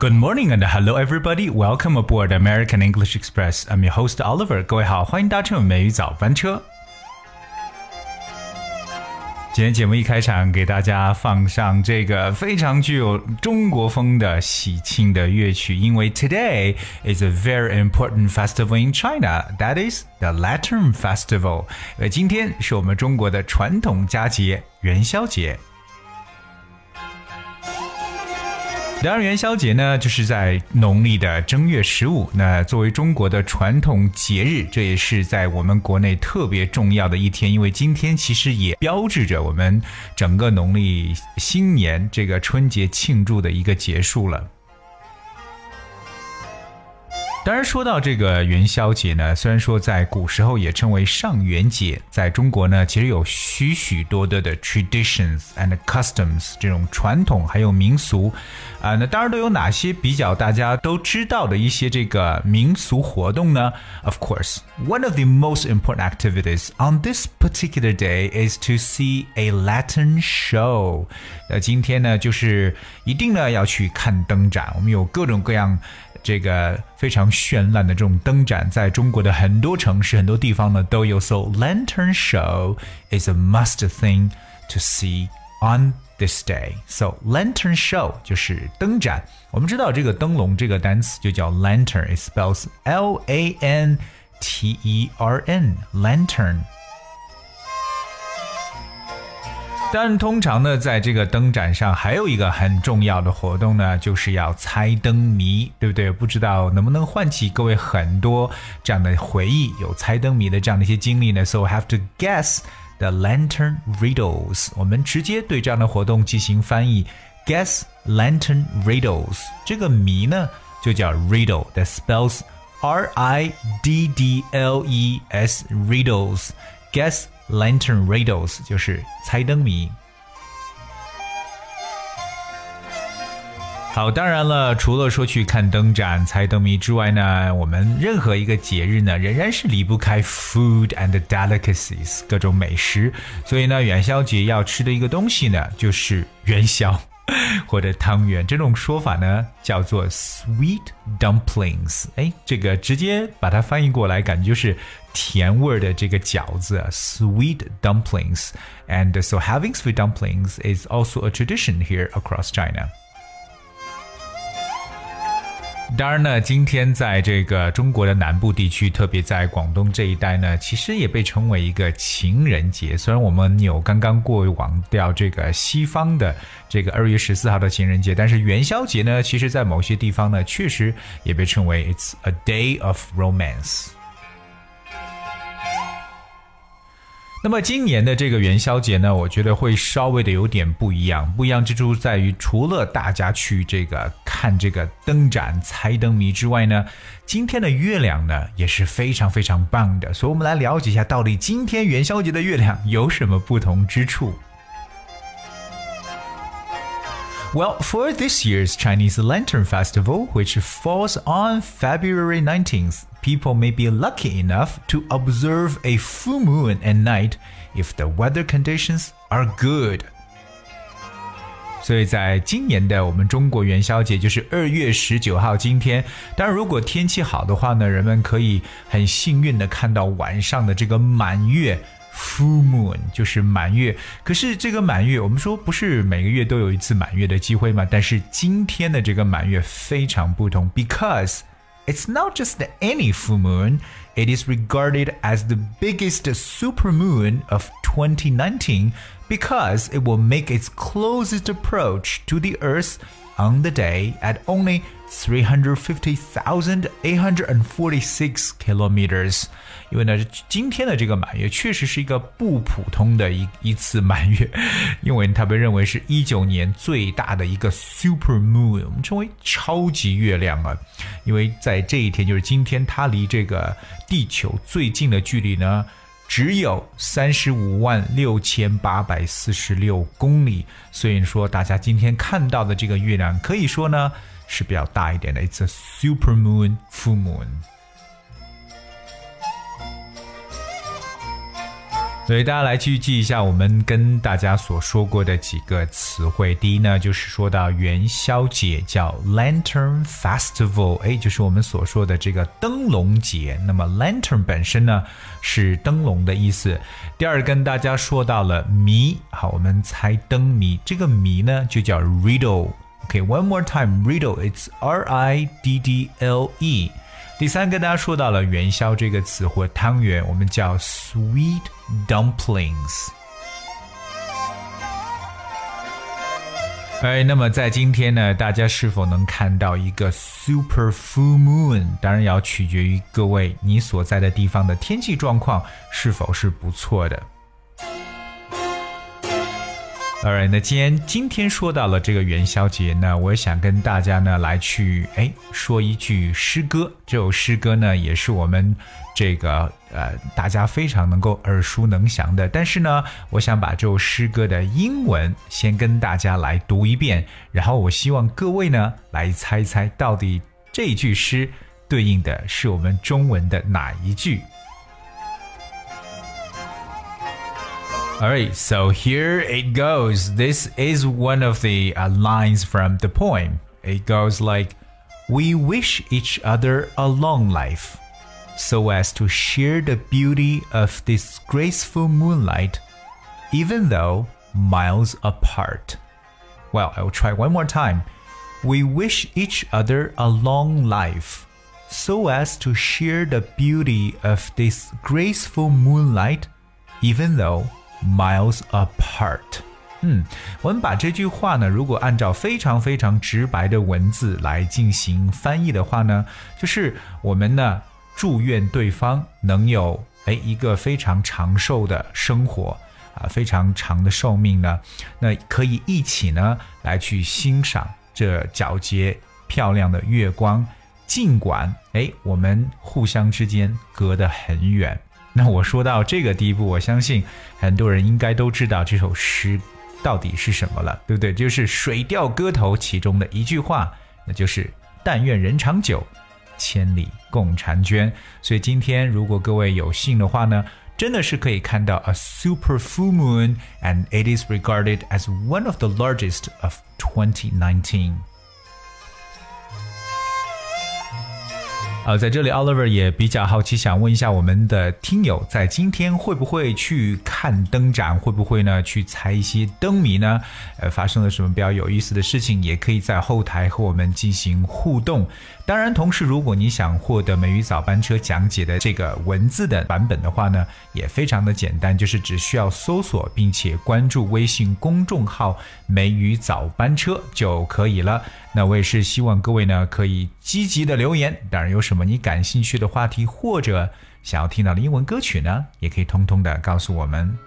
Good morning and hello everybody. Welcome aboard American English Express. I'm your host Oliver. 各位好，欢迎搭乘美语早班车。今天节目一开场，给大家放上这个非常具有中国风的喜庆的乐曲，因为 today is a very important festival in China. That is the Lantern Festival. 呃，今天是我们中国的传统佳节元宵节。 然而，元宵节呢，就是在农历的正月十五。那作为中国的传统节日，这也是在我们国内特别重要的一天，因为今天其实也标志着我们整个农历新年这个春节庆祝的一个结束了。当然，说到这个元宵节呢，虽然说在古时候也称为上元节，在中国呢，其实有许许多多的 traditions and customs 这种传统还有民俗啊。那当然都有哪些比较大家都知道的一些这个民俗活动呢？Of course, one of the most important activities on this particular day is to see a lantern show。那今天呢，就是一定呢要去看灯展，我们有各种各样。这个非常绚烂的这种灯展，在中国的很多城市、很多地方呢都有。So lantern show is a must thing to see on this day. So lantern show 就是灯展。我们知道这个灯笼这个单词就叫 lantern，it spells L A N T E R N，lantern。 但通常呢，在这个灯展上还有一个很重要的活动呢，就是要猜灯谜，对不对？不知道能不能唤起各位很多这样的回忆，有猜灯谜的这样的一些经历呢？So have to guess the lantern riddles。我们直接对这样的活动进行翻译，guess lantern riddles。这个谜呢就叫 riddle，that spells R I D D L E S riddles。guess Lantern riddles 就是猜灯谜。好，当然了，除了说去看灯展、猜灯谜之外呢，我们任何一个节日呢，仍然是离不开 food and delicacies 各种美食。所以呢，元宵节要吃的一个东西呢，就是元宵。或者汤圆这种说法呢，叫做 sweet dumplings。哎，这个直接把它翻译过来，感觉就是甜味的这个饺子，sweet dumplings。And so having sweet dumplings is also a tradition here across China. 当然呢，今天在这个中国的南部地区，特别在广东这一带呢，其实也被称为一个情人节。虽然我们有刚刚过往掉这个西方的这个二月十四号的情人节，但是元宵节呢，其实在某些地方呢，确实也被称为 It's a day of romance。那么今年的这个元宵节呢，我觉得会稍微的有点不一样。不一样之处在于，除了大家去这个看这个灯展、猜灯谜之外呢，今天的月亮呢也是非常非常棒的。所以，我们来了解一下，到底今天元宵节的月亮有什么不同之处。Well, for this year's Chinese Lantern Festival, which falls on February 19th, people may be lucky enough to observe a full moon at night if the weather conditions are good. 所以在今年的我们中国元宵节，就是二月十九号今天。当然，如果天气好的话呢，人们可以很幸运的看到晚上的这个满月。 Full moon 就是满月，可是这个满月，我们说不是每个月都有一次满月的机会吗？但是今天的这个满月非常不同，because it's not just any full moon, it is regarded as the biggest supermoon of 2019 because it will make its closest approach to the Earth on the day at only 350,846 kilometers。因为呢，今天的这个满月确实是一个不普通的一一次满月，因为它被认为是一九年最大的一个 super moon，我们称为超级月亮啊。因为在这一天，就是今天，它离这个地球最近的距离呢，只有三十五万六千八百四十六公里。所以说，大家今天看到的这个月亮，可以说呢是比较大一点的，it's a super moon full moon。所以大家来去记一下我们跟大家所说过的几个词汇。第一呢，就是说到元宵节叫 Lantern Festival，哎，就是我们所说的这个灯笼节。那么 Lantern 本身呢是灯笼的意思。第二，跟大家说到了谜，好，我们猜灯谜。这个谜呢就叫 Riddle。OK，one more time，Riddle，it's R-I-D-D-L-E。第三，跟大家说到了元宵这个词或汤圆，我们叫 sweet dumplings。哎，那么在今天呢，大家是否能看到一个 super full moon？当然要取决于各位你所在的地方的天气状况是否是不错的。Alright，那既然今天说到了这个元宵节呢，我想跟大家呢来去哎说一句诗歌。这首诗歌呢也是我们这个呃大家非常能够耳熟能详的。但是呢，我想把这首诗歌的英文先跟大家来读一遍，然后我希望各位呢来猜猜到底这句诗对应的是我们中文的哪一句。Alright, so here it goes. This is one of the uh, lines from the poem. It goes like, We wish each other a long life, so as to share the beauty of this graceful moonlight, even though miles apart. Well, I will try one more time. We wish each other a long life, so as to share the beauty of this graceful moonlight, even though Miles apart，嗯，我们把这句话呢，如果按照非常非常直白的文字来进行翻译的话呢，就是我们呢祝愿对方能有哎一个非常长寿的生活啊，非常长的寿命呢，那可以一起呢来去欣赏这皎洁漂亮的月光，尽管哎我们互相之间隔得很远。那我说到这个地步，我相信很多人应该都知道这首诗到底是什么了，对不对？就是《水调歌头》其中的一句话，那就是“但愿人长久，千里共婵娟”。所以今天如果各位有幸的话呢，真的是可以看到 a super full moon，and it is regarded as one of the largest of 2019. 呃，在这里，Oliver 也比较好奇，想问一下我们的听友，在今天会不会去看灯展？会不会呢去猜一些灯谜呢？呃，发生了什么比较有意思的事情？也可以在后台和我们进行互动。当然，同时，如果你想获得美语早班车讲解的这个文字的版本的话呢，也非常的简单，就是只需要搜索并且关注微信公众号“美语早班车”就可以了。那我也是希望各位呢可以积极的留言，当然有什什么你感兴趣的话题或者想要听到的英文歌曲呢，也可以通通的告诉我们。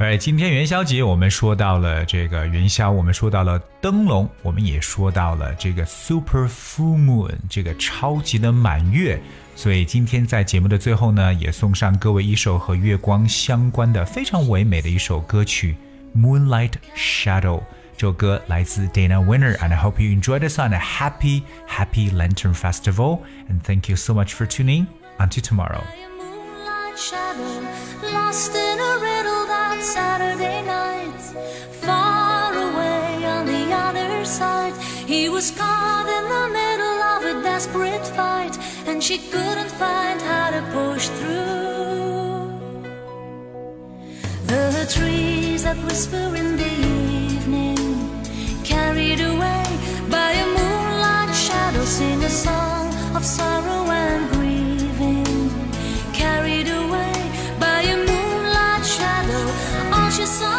哎，今天元宵节，我们说到了这个元宵，我们说到了灯笼，我们也说到了这个 super full moon，这个超级的满月。所以今天在节目的最后呢，也送上各位一首和月光相关的非常唯美的一首歌曲《Moonlight Shadow》。这首歌来自 Dana Winner，and I hope you enjoy this on a happy, happy Lantern Festival. And thank you so much for tuning. Until tomorrow. Saturday night, far away on the other side. He was caught in the middle of a desperate fight, and she couldn't find how to push through. The trees that whisper in the sing a song of sorrow and grieving, carried away by a moonlight shadow. All she saw.